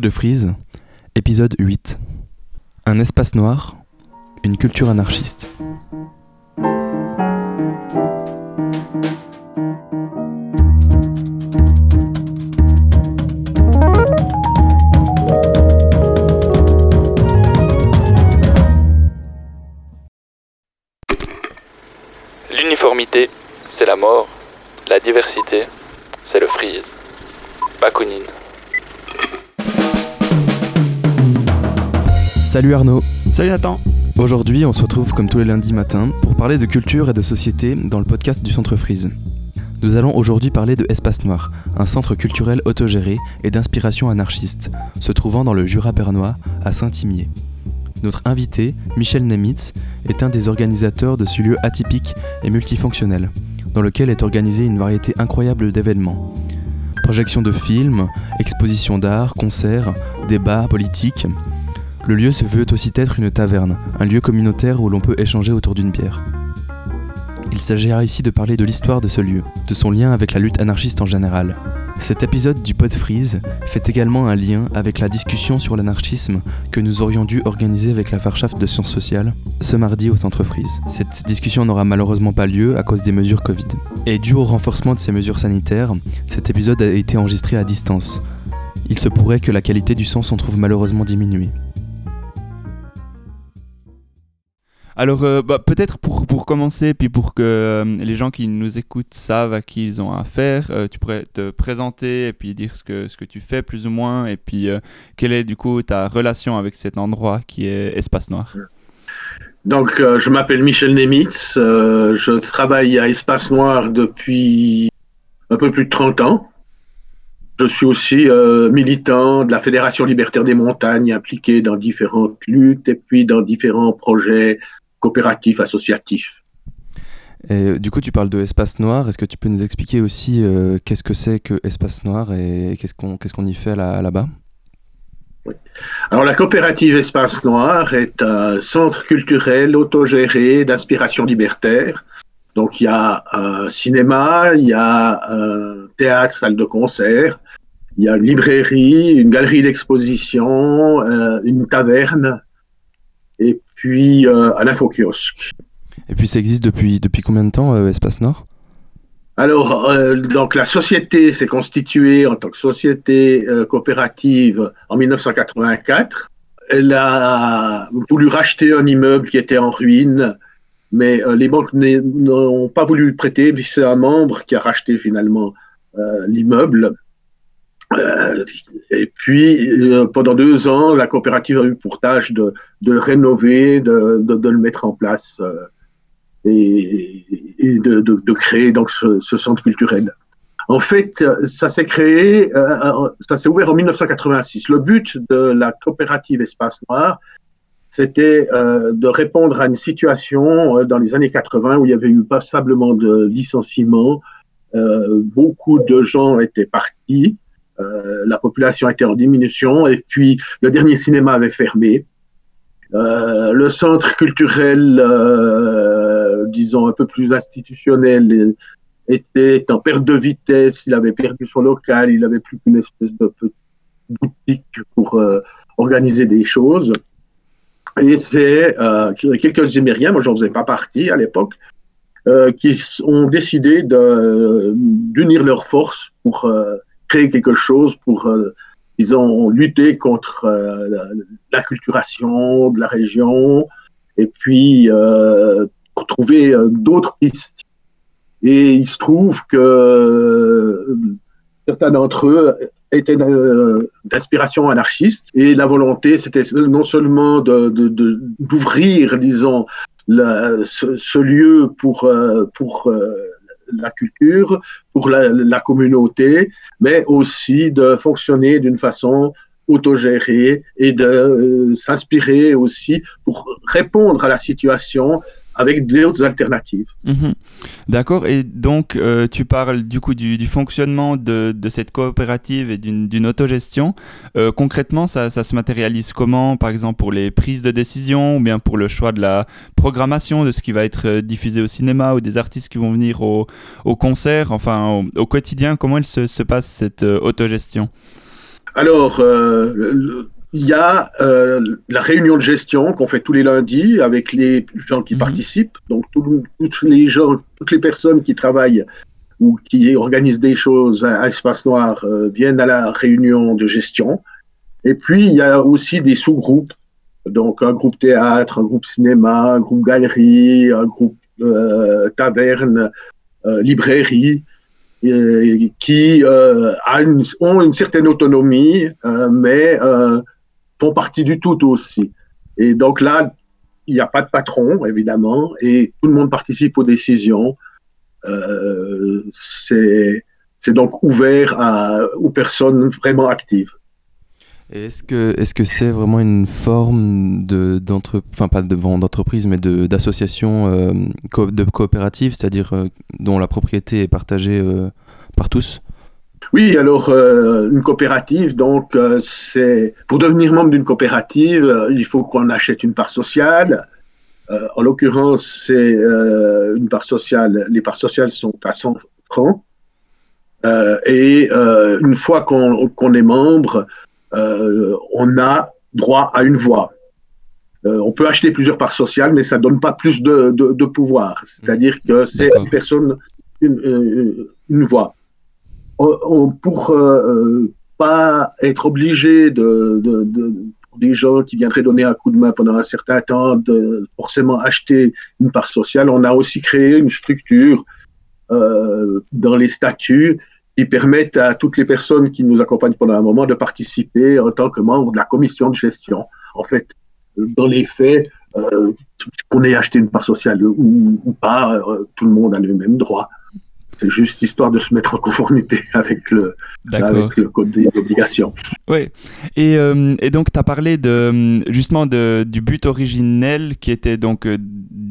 De frise, épisode 8. Un espace noir, une culture anarchiste. L'uniformité, c'est la mort. La diversité, c'est le freeze. Bakounine. Salut Arnaud. Salut Nathan. Aujourd'hui, on se retrouve comme tous les lundis matins pour parler de culture et de société dans le podcast du Centre Frise. Nous allons aujourd'hui parler de Espace Noir, un centre culturel autogéré et d'inspiration anarchiste, se trouvant dans le Jura bernois, à Saint-Imier. Notre invité, Michel Nemitz, est un des organisateurs de ce lieu atypique et multifonctionnel, dans lequel est organisée une variété incroyable d'événements. Projections de films, expositions d'art, concerts, débats politiques. Le lieu se veut aussi être une taverne, un lieu communautaire où l'on peut échanger autour d'une bière. Il s'agira ici de parler de l'histoire de ce lieu, de son lien avec la lutte anarchiste en général. Cet épisode du Pod Freeze fait également un lien avec la discussion sur l'anarchisme que nous aurions dû organiser avec la Farschaft de sciences sociales ce mardi au Centre Freeze. Cette discussion n'aura malheureusement pas lieu à cause des mesures Covid. Et dû au renforcement de ces mesures sanitaires, cet épisode a été enregistré à distance. Il se pourrait que la qualité du son s'en trouve malheureusement diminuée. Alors, euh, bah, peut-être pour, pour commencer, puis pour que euh, les gens qui nous écoutent savent à qui ils ont affaire, euh, tu pourrais te présenter et puis dire ce que, ce que tu fais plus ou moins, et puis quelle est du coup ta relation avec cet endroit qui est Espace Noir? Donc, je m'appelle Michel Nemitz, je travaille à Espace Noir depuis un peu plus de 30 ans. Je suis aussi militant de la Fédération libertaire des montagnes, impliqué dans différentes luttes et puis dans différents projets coopératif, associatif. Et, du coup, tu parles de Espace Noir. Est-ce que tu peux nous expliquer aussi euh, qu'est-ce que c'est que Espace Noir et qu'est-ce qu'on qu'est-ce qu'on y fait là, là-bas? Oui. Alors, la coopérative Espace Noir est un centre culturel autogéré d'inspiration libertaire. Donc, il y a un cinéma, il y a un théâtre, salle de concert, il y a une librairie, une galerie d'exposition, euh, une taverne, et puis euh, à l'infokiosque. Et puis ça existe depuis, depuis combien de temps, euh, Espace Nord? Alors, euh, donc la société s'est constituée en tant que société coopérative en 1984. Elle a voulu racheter un immeuble qui était en ruine, mais les banques n'ont pas voulu prêter, puis c'est un membre qui a racheté finalement l'immeuble. Euh, et puis, euh, pendant deux ans, la coopérative a eu pour tâche de, de le rénover, de, de, le mettre en place euh, et, et de, créer donc ce, ce, centre culturel. En fait, ça s'est créé, ça s'est ouvert en 1986. Le but de la coopérative Espace Noir, c'était de répondre à une situation dans les années 80 où il y avait eu passablement de licenciements, beaucoup de gens étaient partis. Euh, la population était en diminution et puis le dernier cinéma avait fermé. Euh, le centre culturel, euh, disons un peu plus institutionnel, était en perte de vitesse. Il avait perdu son local. Il n'avait plus qu'une espèce de boutique pour organiser des choses. Et c'est quelques Émériens, moi j'en faisais pas partie à l'époque, qui ont décidé d'unir leurs forces pour créer quelque chose pour, euh, disons, lutter contre euh, l'acculturation de la région et puis euh, pour trouver d'autres pistes. Et il se trouve que certains d'entre eux étaient d'inspiration anarchiste et la volonté, c'était non seulement d'ouvrir, de, disons, ce, ce, lieu pour, pour la culture, pour la, communauté, mais aussi de fonctionner d'une façon autogérée et de euh, s'inspirer aussi pour répondre à la situation avec d'autres alternatives. Mhm. D'accord, et donc euh, tu parles du coup du, fonctionnement de, cette coopérative et d'une autogestion. Euh, concrètement, ça, se matérialise comment, par exemple pour les prises de décision ou bien pour le choix de la programmation de ce qui va être euh, diffusé au cinéma ou des artistes qui vont venir au, concert, enfin au, quotidien, comment elle se, se passe cette autogestion? Alors, euh, il y a euh, la réunion de gestion qu'on fait tous les lundis avec les gens qui Mhm. participent. Donc, tout- toutes les gens, toutes les personnes qui travaillent ou qui organisent des choses à, à Espace Noir euh, viennent à la réunion de gestion. Et puis, il y a aussi des sous-groupes. Donc, un groupe théâtre, un groupe cinéma, un groupe galerie, un groupe euh, taverne, euh, librairie, euh, qui euh, a une- ont une certaine autonomie, euh, mais euh, font partie du tout aussi. Et donc là, il n'y a pas de patron, évidemment, et tout le monde participe aux décisions. Euh, c'est donc ouvert aux personnes vraiment actives. Est-ce que est-ce c'est vraiment une forme de d'entre enfin pas de d'entreprise mais de d'association euh, co- de coopérative, c'est-à-dire euh, dont la propriété est partagée euh, par tous? Oui, alors euh, une coopérative, donc euh, c'est pour devenir membre d'une coopérative, euh, il faut qu'on achète une part sociale. En l'occurrence, c'est une part sociale. Les parts sociales sont à 100 francs. Et une fois qu'on est membre, on a droit à une voix. Euh, on peut acheter plusieurs parts sociales, mais ça donne pas plus de, de, de pouvoir. C'est-à-dire que c'est une personne, une, une voix. On- pour euh, euh, pas être obligé de, pour des gens qui viendraient donner un coup de main pendant un certain temps, de forcément acheter une part sociale, on a aussi créé une structure euh, dans les statuts qui permettent à toutes les personnes qui nous accompagnent pendant un moment de participer en tant que membre de la commission de gestion. En fait, dans les faits, euh, qu'on ait acheté une part sociale ou, pas, euh, tout le monde a le même droit. C'est juste histoire de se mettre en conformité avec le, D'accord. avec le code des obligations. Oui. Et, euh, et donc, tu as parlé de, justement de, du but originel qui était donc euh,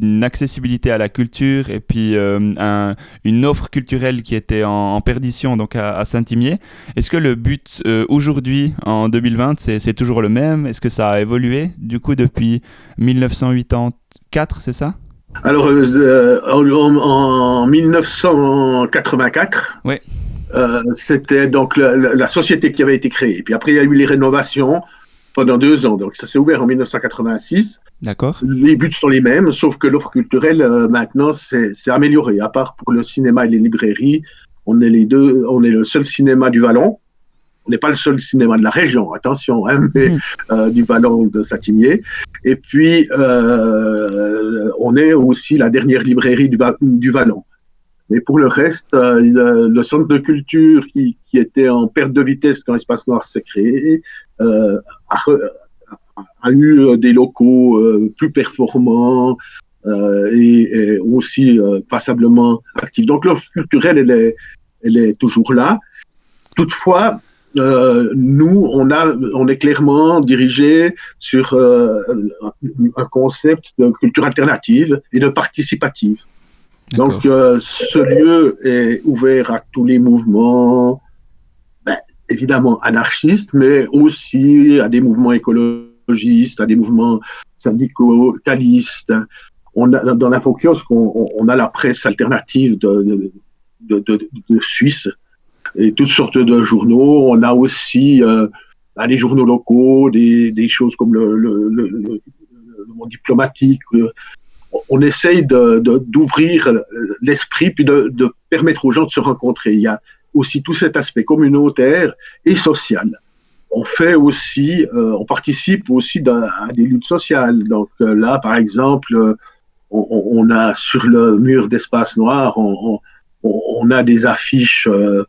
une accessibilité à la culture et puis euh, un- une offre culturelle qui était en, en perdition donc à, à Saint-Imier. Est-ce que le but euh, aujourd'hui, en 2020, c'est c'est toujours le même? Est-ce que ça a évolué du coup depuis 1984, c'est ça? Alors, euh, en, en 1984, Ouais. euh, c'était donc la, la- la société qui avait été créée. Puis après, il y a eu les rénovations pendant deux ans. Donc, ça s'est ouvert en 1986. D'accord Les buts sont les mêmes, sauf que l'offre culturelle, euh, maintenant, c'est c'est amélioré. À part pour le cinéma et les librairies, on est les deux, on est le seul cinéma du Vallon. On n'est pas le seul cinéma de la région, attention, hein, mais Mhm. euh, du Vallon de Satimier. Et puis, euh, on est aussi la dernière librairie du, Va- du Vallon. Mais pour le reste, euh, le, le centre de culture qui, qui était en perte de vitesse quand l'Espace Noir s'est créé a, eu des locaux plus performants euh, et, et aussi euh, passablement actifs. Donc l'offre culturelle, elle est, elle est toujours là. Toutefois, euh, nous, on, a, on est clairement dirigé sur euh, un concept de culture alternative et de participative. Donc, euh, ce lieu est ouvert à tous les mouvements, ben, évidemment anarchistes, mais aussi à des mouvements écologistes, à des mouvements syndicalistes. On a, dans l'Infokiosque, on, on a la presse alternative de, de, de, de, Suisse et toutes sortes de journaux. On a aussi euh, les journaux locaux, des, des choses comme le, le, le, le monde diplomatique on essaye d'ouvrir de, de, l'esprit puis de, de, permettre aux gens de se rencontrer. Il y a aussi tout cet aspect communautaire et social. On fait aussi, euh, on participe aussi à des luttes sociales. Donc euh, là, par exemple, on, on, a sur le mur d'espace noir, on, on, on, a des affiches euh,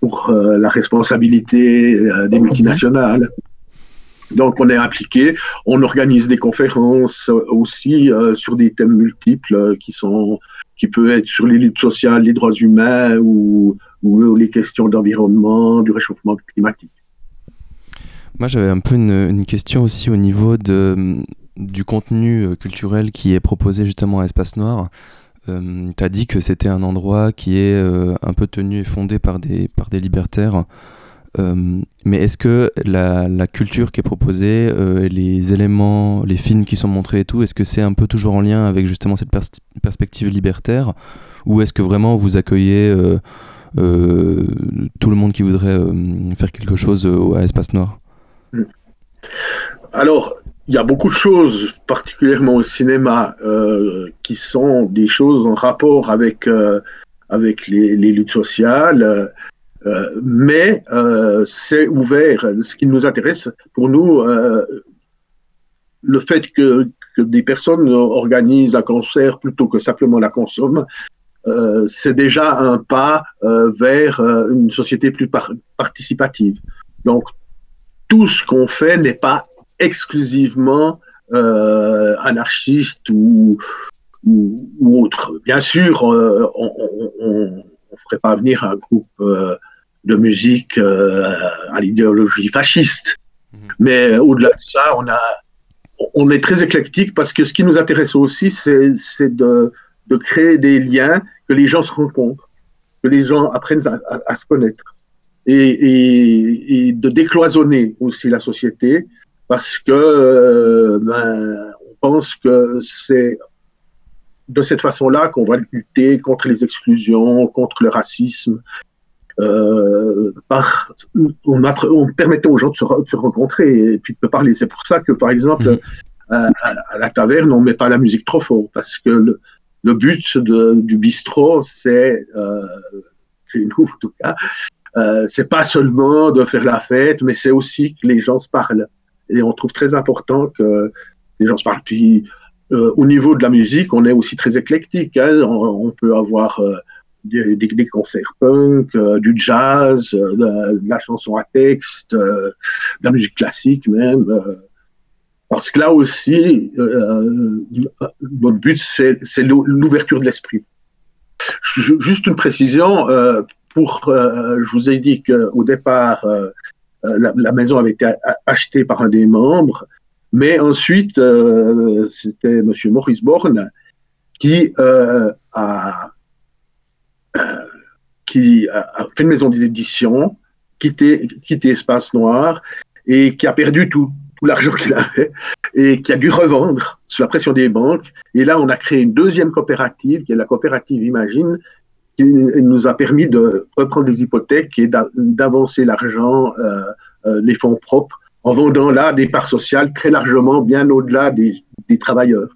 pour la responsabilité euh, des multinationales. Donc, on est impliqué. On organise des conférences aussi euh, sur des thèmes multiples euh, qui sont, qui peuvent être sur les luttes sociales, les droits humains ou, ou les questions d'environnement, du réchauffement climatique. Moi, j'avais un peu une, une, question aussi au niveau de, du contenu euh, culturel qui est proposé justement à Espace Noir. Euh, tu as dit que c'était un endroit qui est euh, un peu tenu et fondé par des, par des libertaires. Euh, mais est-ce que la, culture qui est proposée, les éléments, les films qui sont montrés et tout, est-ce que c'est un peu toujours en lien avec justement cette pers perspective libertaire? Ou est-ce que vraiment vous accueillez tout le monde qui voudrait faire quelque chose à Espace Noir? Alors, il y a beaucoup de choses, particulièrement au cinéma, qui sont des choses en rapport avec, avec les, luttes sociales. mais c'est ouvert. Ce qui nous intéresse, pour nous, le fait que, des personnes organisent un concert plutôt que simplement la consomment, euh, c'est déjà un pas euh, vers euh, une société plus participative. Donc, tout ce qu'on fait n'est pas exclusivement anarchiste ou, ou, autre. Bien sûr, on ne ferait pas venir un groupe de musique à l'idéologie fasciste. Mmh. Mais au-delà de ça, on a on est très éclectique parce que ce qui nous intéresse aussi, c'est de, créer des liens, que les gens se rencontrent, que les gens apprennent à, se connaître et, de décloisonner aussi la société parce que euh, ben, on pense que c'est de cette façon-là qu'on va lutter contre les exclusions, contre le racisme, euh, par, on, on, permettait aux gens de se, rencontrer et puis de parler. C'est pour ça que, par exemple, mmh. à, la taverne, on ne met pas la musique trop fort, parce que le, le but de, du bistrot, c'est, euh, chez nous en tout cas, euh, c'est pas seulement de faire la fête, mais c'est aussi que les gens se parlent. Et on trouve très important que les gens se parlent. Puis, euh, au niveau de la musique, on est aussi très éclectique. Hein. On, peut avoir euh, des, concerts punk, euh, du jazz, euh, de, la chanson à texte, de la musique classique même. parce que là aussi, notre but, c'est l'ouverture de l'esprit. Juste une précision, pour, je vous ai dit qu'au départ, la, la, maison avait été achetée par un des membres, mais ensuite, c'était M. Maurice Borne qui a qui a fait une maison d'édition, quitté, Espace Noir et qui a perdu tout l'argent qu'il avait et qui a dû revendre sous la pression des banques. Et là, on a créé une deuxième coopérative, qui est la coopérative Imagine, qui nous a permis de reprendre les hypothèques et d'avancer l'argent, euh, euh, les fonds propres, en vendant là des parts sociales très largement, bien au-delà des, des travailleurs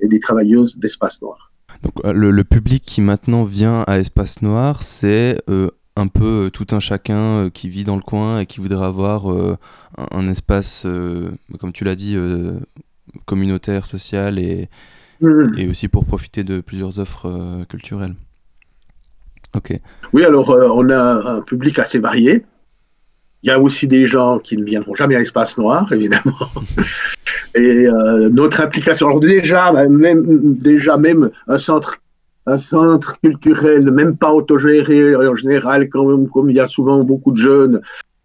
et des travailleuses d'Espace Noir. Donc euh, le, public qui maintenant vient à Espace Noir, c'est euh, un peu euh, tout un chacun qui vit dans le coin et qui voudrait avoir un, espace, comme tu l'as dit, communautaire, social et, mmh. et aussi pour profiter de plusieurs offres culturelles. Oui, alors on a un public assez varié. Il y a aussi des gens qui ne viendront jamais à Espace Noir, évidemment. Et euh, notre implication, alors déjà, bah, même, déjà même un centre, un centre culturel, même pas autogéré en général, comme, comme il y a souvent beaucoup de jeunes,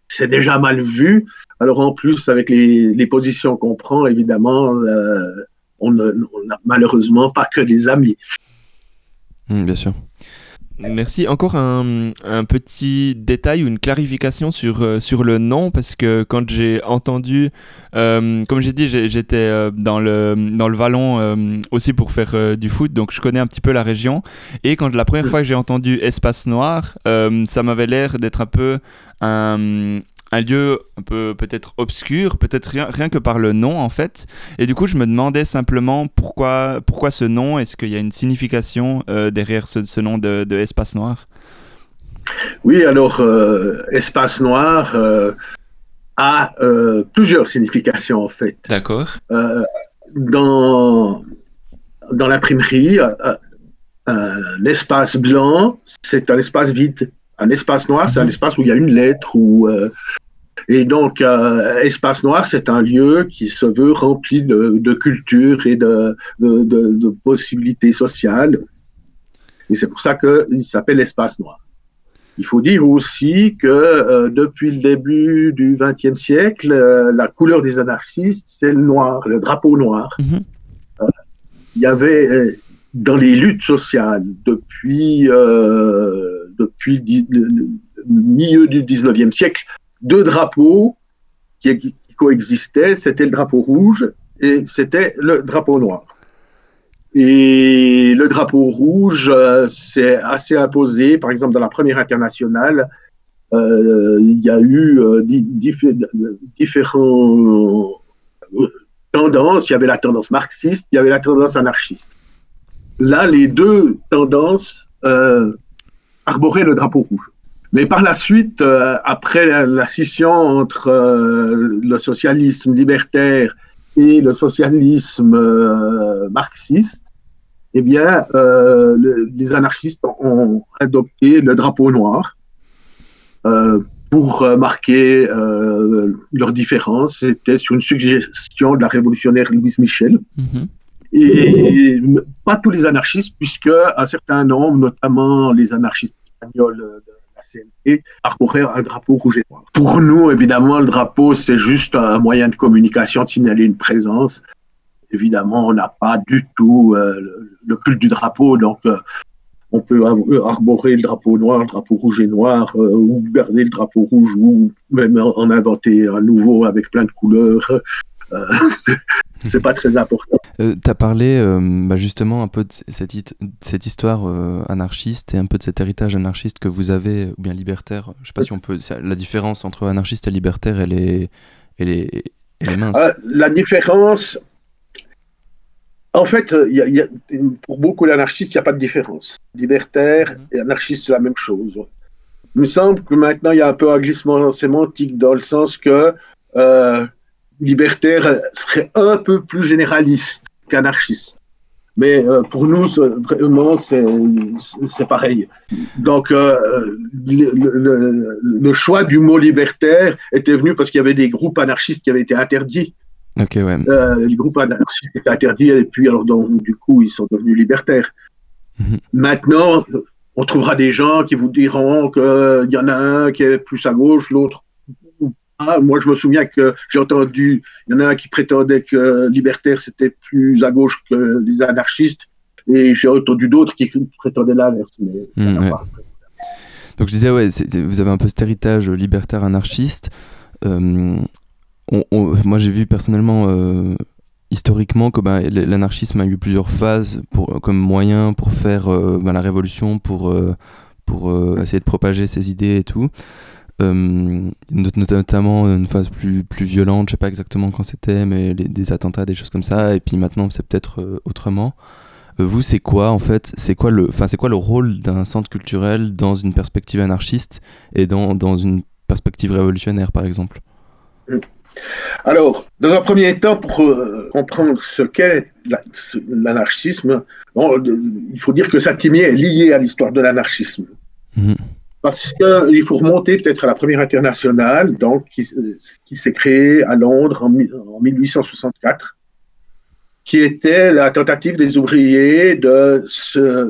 c'est déjà mal vu. Alors en plus, avec les, les positions qu'on prend, évidemment, euh, on n'a malheureusement pas que des amis. Mmh, bien sûr. Merci. Encore un, petit détail ou une clarification sur, euh, sur le nom, parce que quand j'ai entendu, euh, comme j'ai dit, j'étais euh, dans, le, dans le Vallon aussi pour faire du foot, donc je connais un petit peu la région. Et quand la première fois que j'ai entendu Espace Noir, ça m'avait l'air d'être un peu un un lieu un peu peut-être obscur, peut-être rien, rien, que par le nom en fait. Et du coup, je me demandais simplement pourquoi, pourquoi ce nom, est-ce qu'il y a une signification euh, derrière ce, nom de, Espace Noir? Oui, alors euh, Espace Noir euh, a plusieurs significations en fait. D'accord. dans dans l'imprimerie, l'espace blanc, c'est un espace vide. Un espace noir, c'est un mhm. espace où il y a une lettre ou et donc, euh, Espace Noir, c'est un lieu qui se veut rempli de, culture et de, de, possibilités sociales. Et c'est pour ça qu'il s'appelle Espace Noir. Il faut dire aussi que euh, depuis le début du XXe siècle, euh, la couleur des anarchistes, c'est le noir, le drapeau noir. Mhm. il y avait dans les luttes sociales depuis, depuis le, milieu du XIXe siècle, deux drapeaux qui, coexistaient, c'était le drapeau rouge et c'était le drapeau noir. Et le drapeau rouge s'est assez imposé, par exemple dans la première internationale, il y a eu différents tendances. Il y avait la tendance marxiste, il y avait la tendance anarchiste. Là, les deux tendances arboraient le drapeau rouge. Mais par la suite, euh, après la, scission entre euh, le socialisme libertaire et le socialisme euh, marxiste, eh bien, les anarchistes ont adopté le drapeau noir pour marquer leur différence. C'était sur une suggestion de la révolutionnaire Louise Michel. Mm-hmm. Et pas tous les anarchistes, puisque un certain nombre, notamment les anarchistes espagnols la CNT un drapeau rouge et noir. Pour nous, évidemment, le drapeau, c'est juste un moyen de communication, de signaler une présence. Évidemment, on n'a pas du tout euh, le culte du drapeau, donc euh, on peut arborer le drapeau noir, le drapeau rouge et noir, euh, ou garder le drapeau rouge, ou même en inventer un nouveau avec plein de couleurs. c'est pas très important. Euh, tu as parlé euh, bah, justement un peu de cette, cette histoire euh, anarchiste et un peu de cet héritage anarchiste que vous avez, ou bien libertaire. Je sais pas si on peut. La différence entre anarchiste et libertaire, elle est, elle est, elle est mince. la différence. En fait, y a, pour beaucoup d'anarchistes, il n'y a pas de différence. Libertaire mhm. et anarchiste, c'est la même chose. Il me semble que maintenant, il y a un peu un glissement sémantique dans le sens que libertaire serait un peu plus généraliste qu'anarchiste. Mais euh, pour nous, vraiment, c'est pareil. Donc, euh, le, le, choix du mot libertaire était venu parce qu'il y avait des groupes anarchistes qui avaient été interdits. Ok, ouais. Euh, les groupes anarchistes étaient interdits et puis, alors, donc, du coup, ils sont devenus libertaires. Mhm. Maintenant, on trouvera des gens qui vous diront qu'il y en a un qui est plus à gauche, l'autre moi, je me souviens que j'ai entendu, il y en a un qui prétendait que libertaire, c'était plus à gauche que les anarchistes, et j'ai entendu d'autres qui prétendaient l'inverse. Mmh, Donc je disais, ouais, vous avez un peu cet héritage libertaire anarchiste. Euh, moi, j'ai vu personnellement, euh, historiquement, que ben, l'anarchisme a eu plusieurs phases pour, comme moyen pour faire euh, ben, la révolution, pour, pour essayer de propager ses idées et tout. Euh, notamment une phase plus, plus violente, je sais pas exactement quand c'était, mais des attentats, des choses comme ça, et puis maintenant c'est peut-être euh, autrement. Euh, vous, c'est quoi en fait C'est quoi le, enfin c'est quoi le rôle d'un centre culturel dans une perspective anarchiste et dans, dans une perspective révolutionnaire, par exemple? Alors, dans un premier temps, pour comprendre ce qu'est l'anarchisme, il faut dire que Satimier est lié à l'histoire de l'anarchisme. Mmh parce qu'il faut remonter peut-être à la première internationale, donc, qui, s'est créée à Londres en, 1864, qui était la tentative des ouvriers de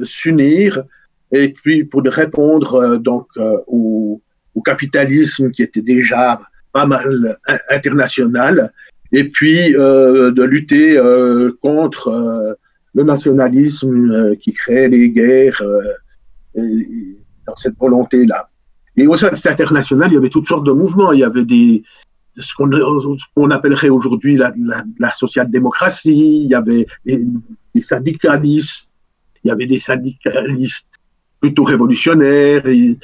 s'unir et puis pour répondre euh, donc euh, au, capitalisme qui était déjà pas mal international, et puis euh, de lutter contre le nationalisme qui crée les guerres dans cette volonté-là. Et au sein de cette international, il y avait toutes sortes de mouvements. Il y avait des, ce qu'on appellerait aujourd'hui la, la, social-démocratie, il y avait des, syndicalistes, il y avait des syndicalistes plutôt révolutionnaires, et,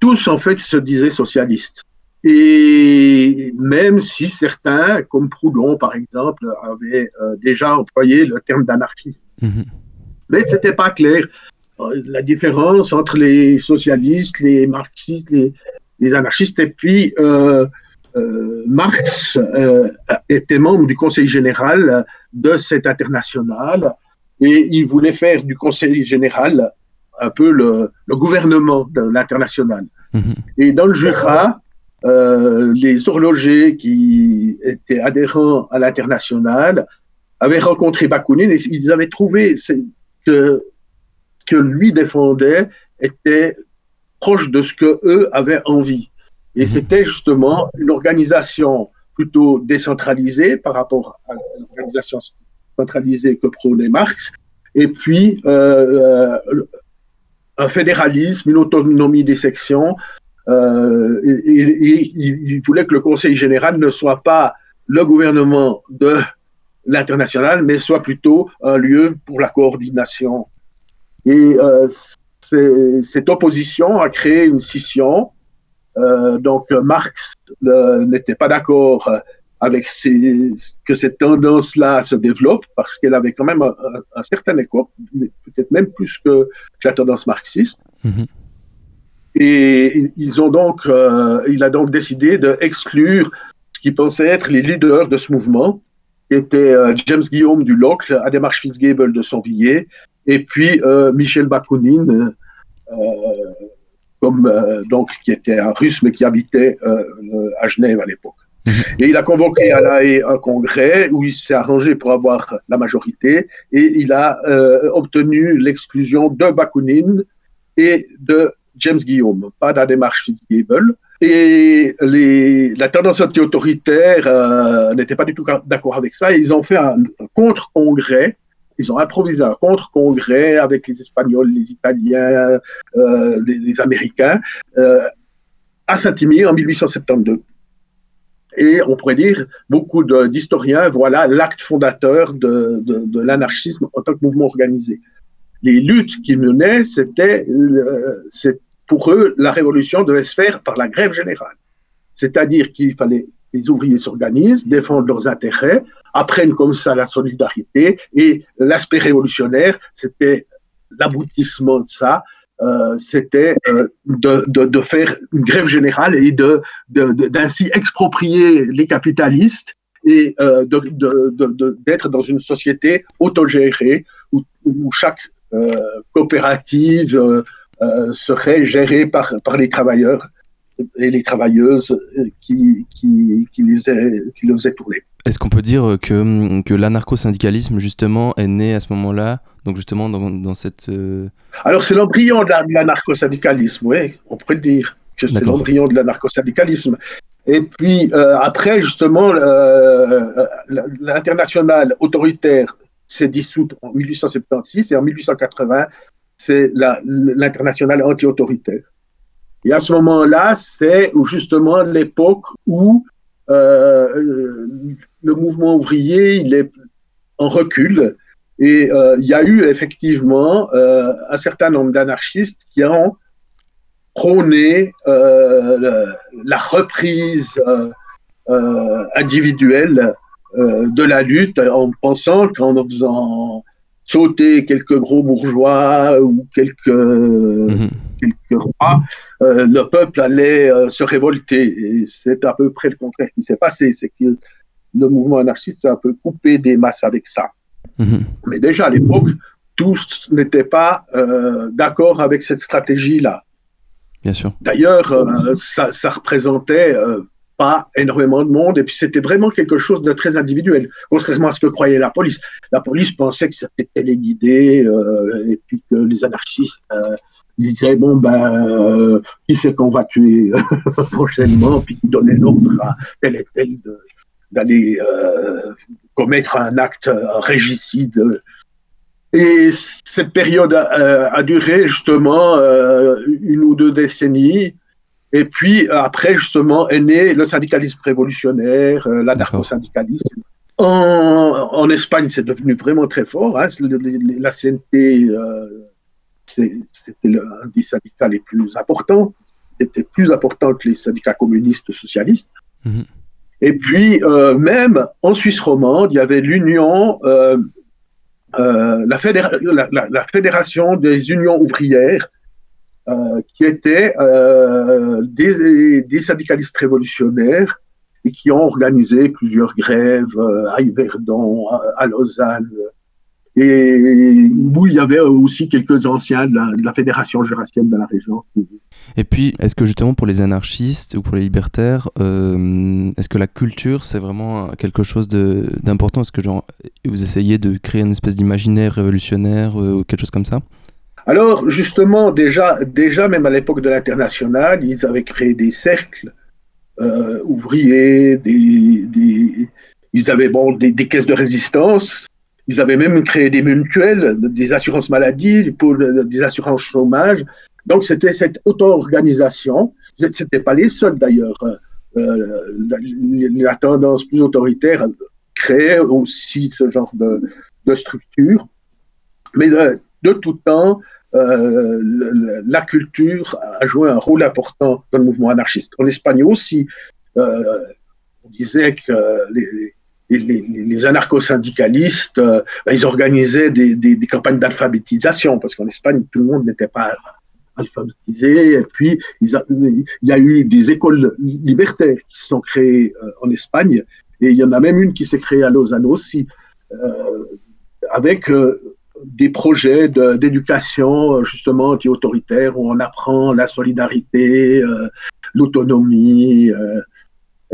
tous en fait se disaient socialistes. Et même si certains, comme Proudhon par exemple, avaient euh, déjà employé le terme d'anarchiste. Mm-hmm. Mais ce n'était pas clair. Euh, la différence entre les socialistes, les marxistes, les, anarchistes. Et puis, euh, euh, Marx était membre du Conseil général de cette internationale et il voulait faire du Conseil général un peu le, gouvernement de l'international. Mhm. Et dans le Jura, les horlogers qui étaient adhérents à l'international avaient rencontré Bakounine et ils avaient trouvé que que lui défendait était proche de ce que eux avaient envie. Et mhm. c'était justement une organisation plutôt décentralisée par rapport à l'organisation centralisée que prônait Marx, et puis euh, euh, un fédéralisme, une autonomie des sections. Euh, et, il voulait que le Conseil général ne soit pas le gouvernement de l'international, mais soit plutôt un lieu pour la coordination. Et cette opposition a créé une scission. donc Marx n'était pas d'accord avec que cette tendance-là se développe, parce qu'elle avait quand même un, certain écho, peut-être même plus que, la tendance marxiste. Mm-hmm. Et ils ont donc, euh, il a donc décidé d'exclure ce qu'il pensait être les leaders de ce mouvement, qui étaient euh, James Guillaume du Locle, Ademar Fitzgable de Sonvilliers, et puis euh, Michel Bakounine, comme, donc, qui était un russe, mais qui habitait à Genève à l'époque. Et il a convoqué à La un congrès où il s'est arrangé pour avoir la majorité et il a euh, obtenu l'exclusion de Bakounine et de James Guillaume, pas de la démarche Fitzgibbon. Et les, la tendance anti-autoritaire euh, n'était pas du tout d'accord avec ça. Et ils ont fait un, contre-congrès. Ils ont improvisé un contre-congrès avec les Espagnols, les Italiens, euh, les, Américains à Saint-Imier en 1872. Et on pourrait dire, beaucoup d'historiens, voilà l'acte fondateur de, l'anarchisme en tant que mouvement organisé. Les luttes qu'ils menaient, c'était, euh, pour eux, la révolution devait se faire par la grève générale. C'est-à-dire qu'il fallait les ouvriers s'organisent, défendent leurs intérêts, apprennent comme ça la solidarité, et l'aspect révolutionnaire, c'était l'aboutissement de ça, euh, c'était euh, de, faire une grève générale et de, d'ainsi exproprier les capitalistes et euh, d'être dans une société autogérée où, chaque coopérative serait gérée par les travailleurs et les travailleuses qui, qui, qui, les, faisaient, qui le faisaient tourner. Est-ce qu'on peut dire que, que l'anarcho-syndicalisme, justement, est né à ce moment-là? Donc justement dans, dans cette... Euh, Alors c'est l'embryon de l'anarcho-syndicalisme, oui, on pourrait le dire. que C'est l'embryon de l'anarcho-syndicalisme. Et puis euh, après, justement, euh, l'international autoritaire s'est dissoute en 1876 et en 1880, c'est l'international anti-autoritaire. Et à ce moment-là, c'est justement l'époque où le mouvement ouvrier est en recul. Et euh, il y a eu effectivement euh, un certain nombre d'anarchistes qui ont prôné euh, la reprise individuelle de la lutte en pensant qu'en faisant sauter quelques gros bourgeois ou quelques, mhm. quelques rois, le peuple allait se révolter. Et c'est à peu près le contraire qui s'est passé. C'est que le mouvement anarchiste s'est un peu coupé des masses avec ça. Mhm. Mais déjà à l'époque, tous n'étaient pas euh, d'accord avec cette stratégie-là. Bien sûr. D'ailleurs, euh, ça, ça, représentait euh, pas énormément de monde et puis c'était vraiment quelque chose de très individuel, contrairement à ce que croyait la police. La police pensait que c'était téléguidé et puis que les anarchistes disaient bon ben qui c'est qu'on va tuer prochainement puis qui donnait l'ordre à tel et tel d'aller commettre un acte régicide. Et cette période a, duré justement euh, une ou deux décennies. Et puis après, justement, est né le syndicalisme révolutionnaire, euh, l'anarcho-syndicalisme. En, en, Espagne, c'est devenu vraiment très fort. Hein. La CNT, euh, c'était un des syndicats les plus importants. C'était plus important que les syndicats communistes socialistes. Mm-hmm. Et puis, euh, même en Suisse romande, il y avait l'union, euh, la, la, fédération des unions ouvrières, qui étaient des, des, syndicalistes révolutionnaires et qui ont organisé plusieurs grèves à Yverdon, à Lausanne, et où il y avait aussi quelques anciens de la, fédération jurassienne de la région. Et puis, est-ce que justement pour les anarchistes ou pour les libertaires, euh, est-ce que la culture c'est vraiment quelque chose d'important? Est-ce que vous essayez de créer une espèce d'imaginaire révolutionnaire euh, ou quelque chose comme ça? Alors justement, déjà, déjà même à l'époque de l'international, ils avaient créé des cercles euh, ouvriers, des, ils avaient bon, des, caisses de résistance ils avaient même créé des mutuelles, des assurances maladie, pour des assurances chômage. Donc c'était cette auto-organisation. C'était pas les seuls d'ailleurs. Euh, la, tendance plus autoritaire créait aussi ce genre de, structure. Mais de tout temps, euh, la culture a joué un rôle important dans le mouvement anarchiste. En Espagne aussi, euh, on disait que les, les, les anarcho-syndicalistes, euh, ils organisaient des, campagnes d'alphabétisation, parce qu'en Espagne, tout le monde n'était pas alphabétisé. Et puis, il y a eu des écoles libertaires qui se sont créées en Espagne, et il y en a même une qui s'est créée à Lausanne aussi, avec des projets d'éducation justement anti-autoritaire où on apprend la solidarité, l'autonomie,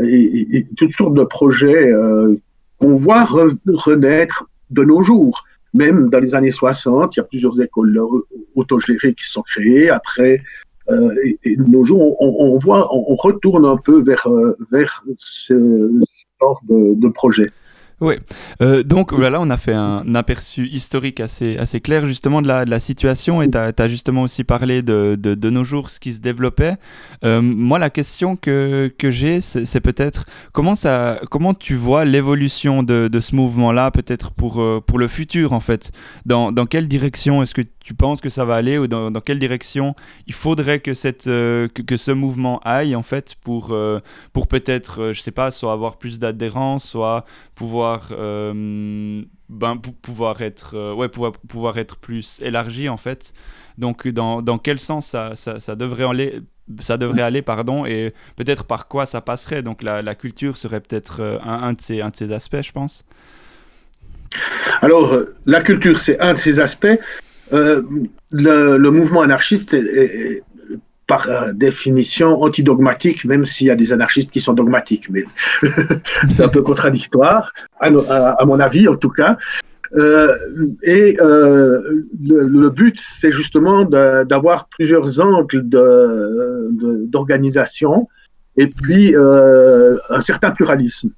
et, et, toutes sortes de projets euh, qu'on voit renaître de nos jours. Même dans les années 60, il y a plusieurs écoles autogérées qui sont créées. Après, euh, et, de nos jours, on, voit, on, retourne un peu vers, euh, vers ce, genre de, de projet. Oui, euh, donc voilà, on a fait un aperçu historique assez, clair justement de la, situation et tu as, justement aussi parlé de, nos jours, ce qui se développait. Euh, moi, la question que, j'ai, c'est peut-être comment, tu vois l'évolution de, ce mouvement-là, peut-être pour, euh, pour le futur en fait? Dans, dans quelle direction est-ce que tu penses que ça va aller ou dans, dans quelle direction il faudrait que, cette, que, que, ce mouvement aille en fait pour, pour peut-être, je sais pas, soit avoir plus d'adhérence, soit pouvoir euh, ben, pouvoir être euh, ouais pouvoir pouvoir être plus élargi en fait. Donc dans, dans quel sens ça, ça, ça, devrait aller ça devrait aller pardon et peut-être par quoi ça passerait? Donc la, la culture serait peut-être euh, un, un, de ces un de ces aspects je pense. Alors la culture c'est un de ces aspects euh, le, mouvement anarchiste est, par euh, définition antidogmatique, même s'il y a des anarchistes qui sont dogmatiques. Mais c'est un peu contradictoire, à, mon avis en tout cas. Euh, et le, but, c'est justement d'avoir plusieurs angles d'organisation et puis un certain pluralisme.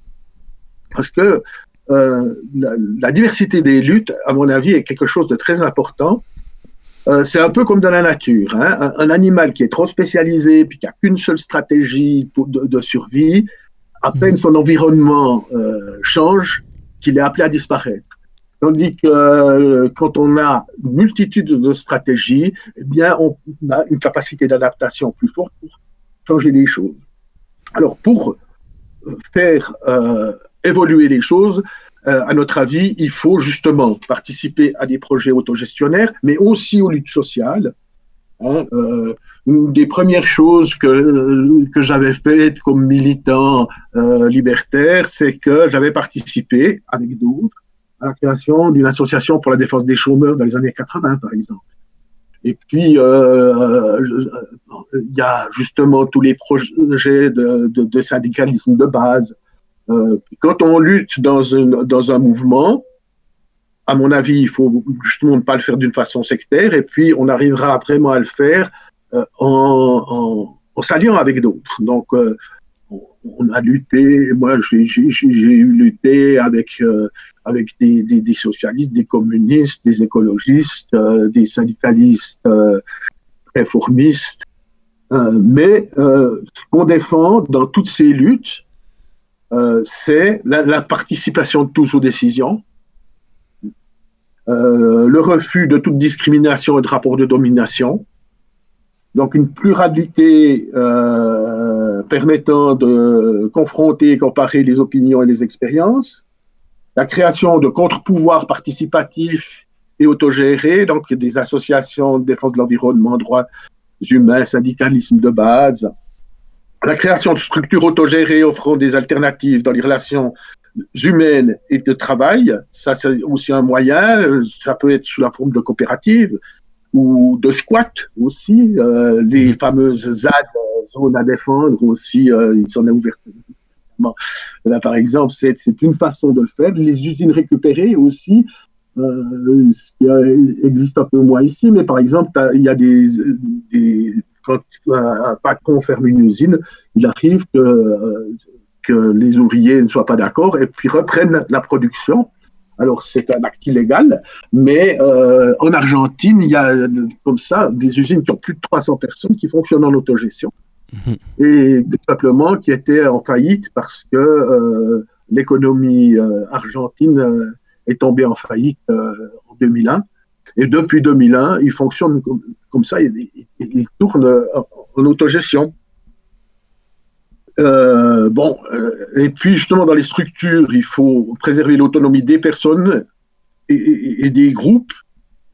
Parce que euh, la, la, diversité des luttes, à mon avis, est quelque chose de très important euh, c'est un peu comme dans la nature. Hein. Un, un, animal qui est trop spécialisé, puis qui n'a qu'une seule stratégie pour, de, de, survie, à peine son environnement euh, change, qu'il est appelé à disparaître. Tandis que quand on a une multitude de stratégies, eh bien, on a une capacité d'adaptation plus forte pour changer les choses. Alors, pour faire euh, évoluer les choses, euh, à notre avis, il faut justement participer à des projets autogestionnaires, mais aussi aux luttes sociales. Hein, euh, une des premières choses que, que j'avais faites comme militant euh, libertaire, c'est que j'avais participé avec d'autres à la création d'une association pour la défense des chômeurs dans les années 80, par exemple. Et puis, euh, il y a justement tous les projets de, syndicalisme de base, euh, quand on lutte dans, un mouvement, à mon avis, il faut justement ne pas le faire d'une façon sectaire, et puis on arrivera vraiment à le faire euh, en, s'alliant avec d'autres. Donc, euh, on a lutté, moi j'ai eu lutté avec, euh, des, des, socialistes, des communistes, des écologistes, euh, des syndicalistes euh, réformistes. mais ce qu'on défend dans toutes ces luttes, euh, c'est la, participation de tous aux décisions, euh, le refus de toute discrimination et de rapport de domination, donc une pluralité euh, permettant de confronter et comparer les opinions et les expériences, la création de contre-pouvoirs participatifs et autogérés, donc des associations de défense de l'environnement, droits humains, syndicalisme de base, la création de structures autogérées offrant des alternatives dans les relations humaines et de travail, ça c'est aussi un moyen, ça peut être sous la forme de coopérative ou de squat aussi, euh, les mmh. fameuses ZAD, zones à défendre aussi, euh, ils sont ouverts. Bon, là, par exemple, c'est une façon de le faire. Les usines récupérées aussi, euh, ce qui existe un peu moins ici, mais par exemple, il y a des, des quand un patron ferme une usine, il arrive que, euh, que les ouvriers ne soient pas d'accord et puis reprennent la production. Alors c'est un acte illégal, mais euh, en Argentine, il y a comme ça des usines qui ont plus de 300 personnes qui fonctionnent en autogestion mmh. et tout simplement qui étaient en faillite parce que euh, l'économie argentine est tombée en faillite en 2001. Et depuis 2001, il fonctionne comme, ça, il, il, tourne en autogestion. bon, et puis justement dans les structures, il faut préserver l'autonomie des personnes et, des groupes,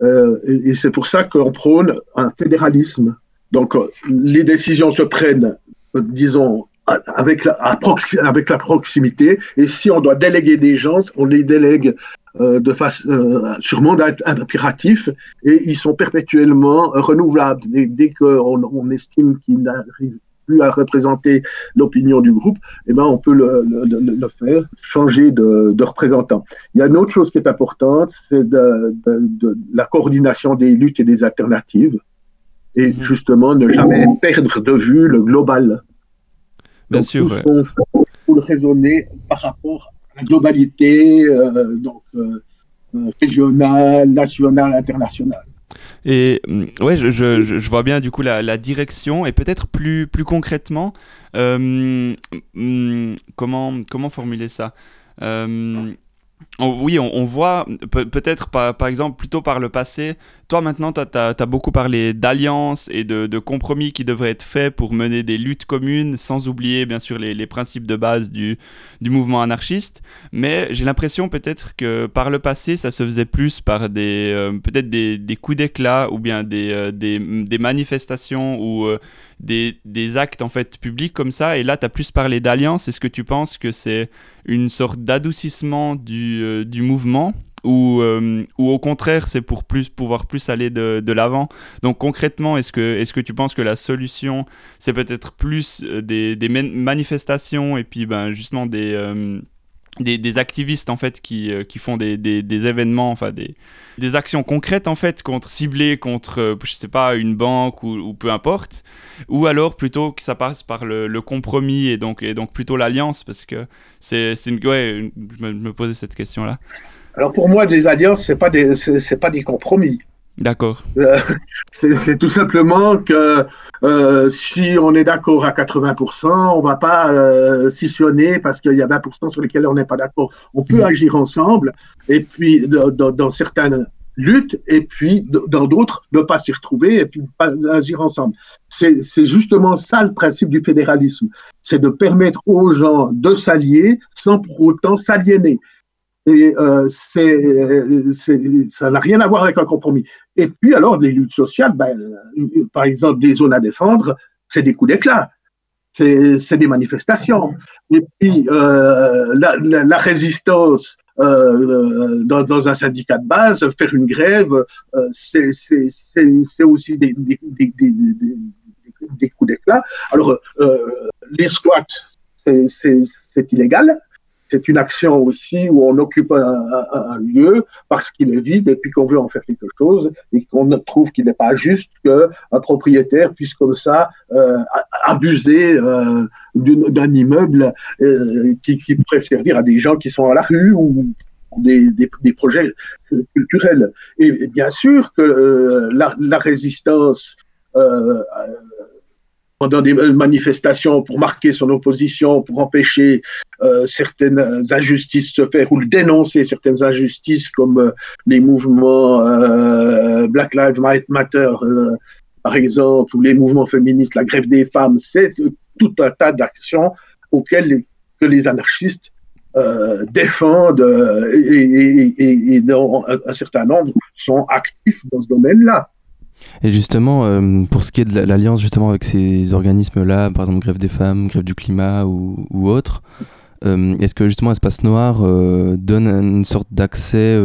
et, et c'est pour ça qu'on prône un fédéralisme. Donc les décisions se prennent, disons, avec la proximité. Et si on doit déléguer des gens, on les délègue euh, de face, euh, mandat impératif et ils sont perpétuellement renouvelables. dès qu'on on estime qu'ils n'arrivent plus à représenter l'opinion du groupe, eh ben on peut le, le, faire, changer de, de, représentant. Il y a une autre chose qui est importante, c'est de, de, la coordination des luttes et des alternatives et mhm. justement ne jamais perdre de vue le global. Bien sûr. Tout faut le raisonner par rapport à la globalité euh, donc, euh, euh, régionale, nationale, internationale. Et mm, ouais, je, je, je, vois bien du coup la, la direction et peut-être plus, plus concrètement, euh, mm, comment, comment formuler ça? Euh, oui, on, voit peut-être par, par, exemple plutôt par le passé. Toi maintenant, tu as, beaucoup parlé d'alliances et de, compromis qui devraient être faits pour mener des luttes communes, sans oublier bien sûr les, principes de base du, mouvement anarchiste. Mais j'ai l'impression peut-être que par le passé, ça se faisait plus par des euh, des, coups d'éclat ou bien des, euh, des, manifestations ou euh, des, actes en fait publics comme ça. Et là, tu as plus parlé d'alliance. Est-ce que tu penses que c'est une sorte d'adoucissement du, mouvement? Ou, euh, ou au contraire, c'est pour plus, pouvoir plus aller de, de l'avant Donc concrètement, est-ce que, est que tu penses que la solution, c'est peut-être plus euh, des, des, manifestations et puis ben, justement des des, des, activistes en fait qui, euh, qui font des, des, événements, enfin des, des actions concrètes en fait contre ciblées contre euh, je sais pas une banque ou, peu importe, ou alors plutôt que ça passe par le, le compromis et donc et donc plutôt l'alliance parce que c'est ouais je me, posais cette question là. Alors pour moi des alliances c'est pas des c'est pas des compromis. D'accord. Euh, c'est tout simplement que euh, si on est d'accord à 80%, on va pas euh, scissionner parce qu'il y a 20% sur lesquels on n'est pas d'accord. On peut mmh. agir ensemble et puis dans certaines luttes et puis dans d'autres ne pas s'y retrouver et puis pas agir ensemble. C'est justement ça le principe du fédéralisme, c'est de permettre aux gens de s'allier sans pour autant s'aliéner. Et euh, ça n'a rien à voir avec un compromis. Et puis alors, les luttes sociales, ben, par exemple, des zones à défendre, c'est des coups d'éclat, c'est des manifestations. Et puis euh, la, la, résistance euh, dans, un syndicat de base, faire une grève, c'est aussi des, des, des, coups d'éclat. Alors, les squats, c'est illégal c'est une action aussi où on occupe un, lieu parce qu'il est vide et puis qu'on veut en faire quelque chose et qu'on trouve qu'il n'est pas juste qu'un propriétaire puisse comme ça euh, abuser euh, d'un immeuble euh, qui, pourrait servir à des gens qui sont à la rue ou des, projets culturels. Et, bien sûr que la, résistance dans des manifestations pour marquer son opposition, pour empêcher euh, certaines injustices se faire ou dénoncer certaines injustices comme euh, les mouvements euh, Black Lives Matter, euh, par exemple, ou les mouvements féministes, la grève des femmes, c'est tout un tas d'actions auxquelles les, que les anarchistes défendent et, et, et, et dans un certain nombre sont actifs dans ce domaine-là. Et justement, euh, pour ce qui est de l'alliance justement avec ces organismes-là, par exemple Grève des femmes, Grève du climat ou, autres, euh, est-ce que justement Espace Noir euh, donne une sorte d'accès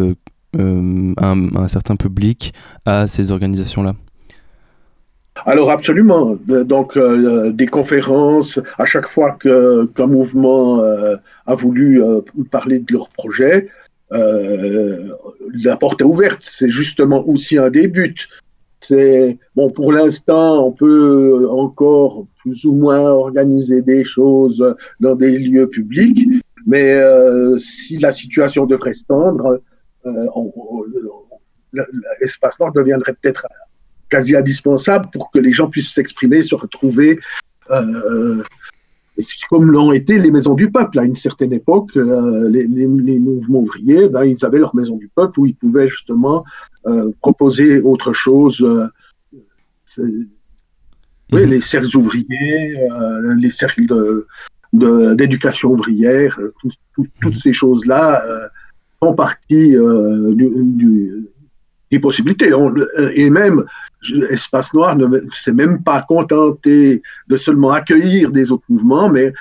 à, un certain public à ces organisations-là? Alors absolument. Donc des conférences, à chaque fois qu'un mouvement a voulu parler de leur projet, la porte est ouverte. C'est justement aussi un des buts bon pour l'instant on peut encore plus ou moins organiser des choses dans des lieux publics, mais euh, si la situation devrait se tendre, euh, l'espace noir deviendrait peut-être quasi indispensable pour que les gens puissent s'exprimer, se retrouver. Euh, comme l'ont été les maisons du peuple. À une certaine époque, euh, les, mouvements ouvriers, ben, ils avaient leur maison du peuple où ils pouvaient justement euh, proposer autre chose. Euh, oui, mhm. les cercles ouvriers, les cercles d'éducation ouvrière, toutes mhm. ces choses-là font partie du, des possibilités. et même, Espace Noir ne s'est même pas contenté de seulement accueillir des autres mouvements, mais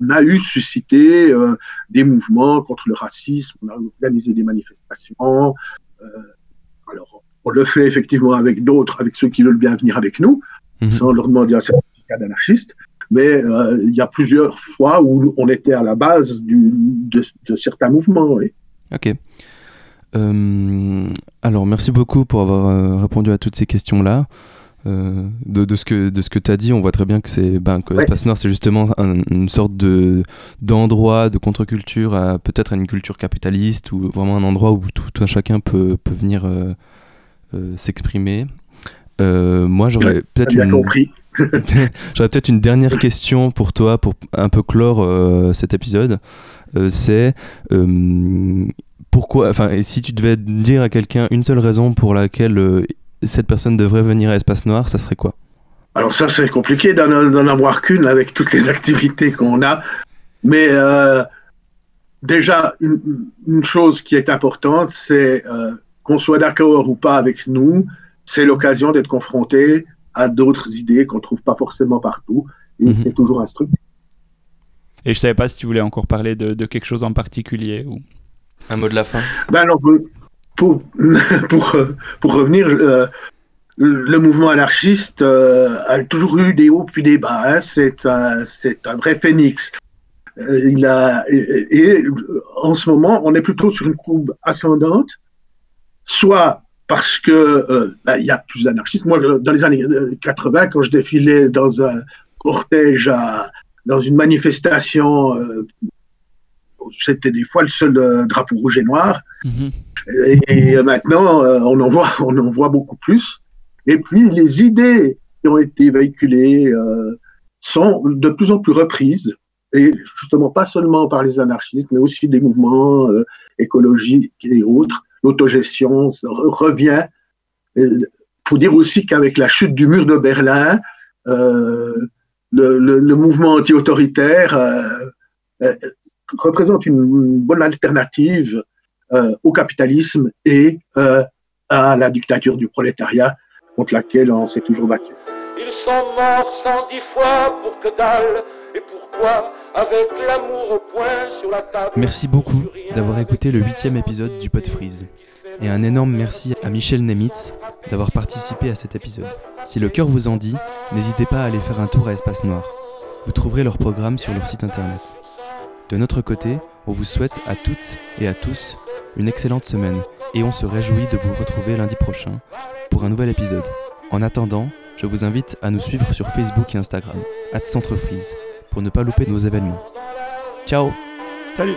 on a eu suscité euh, des mouvements contre le racisme, on a organisé des manifestations. Euh, alors, on le fait effectivement avec d'autres, avec ceux qui veulent bien venir avec nous, mhm. sans leur demander un certificat d'anarchiste. Mais euh, il y a plusieurs fois où on était à la base du, de, de, certains mouvements. Oui. Ok. Euh, alors, merci beaucoup pour avoir euh, répondu à toutes ces questions-là. Euh, de, ce que de ce que tu as dit, on voit très bien que c'est ben, que l'espace noir, c'est justement une sorte de d'endroit de contre-culture à peut-être une culture capitaliste ou vraiment un endroit où tout, un chacun peut, peut venir s'exprimer. moi, j'aurais peut-être une j'aurais peut-être une dernière question pour toi pour un peu clore cet épisode. c'est pourquoi, enfin, et si tu devais dire à quelqu'un une seule raison pour laquelle euh, cette personne devrait venir à Espace Noir, ça serait quoi? Alors ça, c'est compliqué d'en avoir qu'une avec toutes les activités qu'on a. Mais euh, déjà, une, chose qui est importante, c'est euh, qu'on soit d'accord ou pas avec nous, c'est l'occasion d'être confronté à d'autres idées qu'on ne trouve pas forcément partout. Et mhm. c'est toujours instructif. Et je ne savais pas si tu voulais encore parler de, de quelque chose en particulier ou... Un mot de la fin ben alors, pour, pour, pour revenir, euh, le mouvement anarchiste euh, a toujours eu des hauts puis des bas. Hein. C'est un, un, vrai phénix. Euh, il a, et, en ce moment, on est plutôt sur une courbe ascendante, soit parce que ben, il y a plus d'anarchistes. Moi, dans les années 80, quand je défilais dans un cortège à, dans une manifestation c'était des fois le seul euh, drapeau rouge et noir. Mhm. Et, maintenant, euh, on, en voit, on en voit beaucoup plus. Et puis, les idées qui ont été véhiculées euh, sont de plus en plus reprises. Et justement, pas seulement par les anarchistes, mais aussi des mouvements écologiques et autres. L'autogestion revient. Il faut dire aussi qu'avec la chute du mur de Berlin, le, le, mouvement anti-autoritaire représente une, bonne alternative euh, au capitalisme et euh, à la dictature du prolétariat contre laquelle on s'est toujours battu. Ils sont morts cent dix fois pour que dalle et pourquoi avec l'amour au point sur la table. Merci beaucoup d'avoir écouté le huitième épisode du Pod Freeze. Et un énorme merci à Michel Nemitz d'avoir participé à cet épisode. Si le cœur vous en dit, n'hésitez pas à aller faire un tour à Espace Noir. Vous trouverez leur programme sur leur site internet. De notre côté, on vous souhaite à toutes et à tous une excellente semaine et on se réjouit de vous retrouver lundi prochain pour un nouvel épisode. En attendant, je vous invite à nous suivre sur Facebook et Instagram, @centrefreeze, pour ne pas louper nos événements. Ciao Salut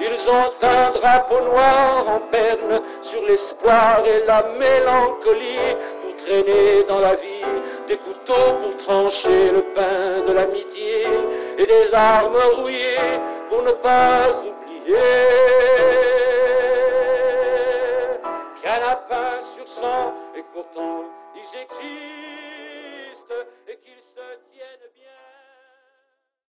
Ils ont un drapeau noir en peine sur l'espoir et la mélancolie traîner dans la vie des couteaux pour trancher le pain de l'amitié et des armes rouillées pour ne pas oublier. Canapin sur sang et pourtant ils existent.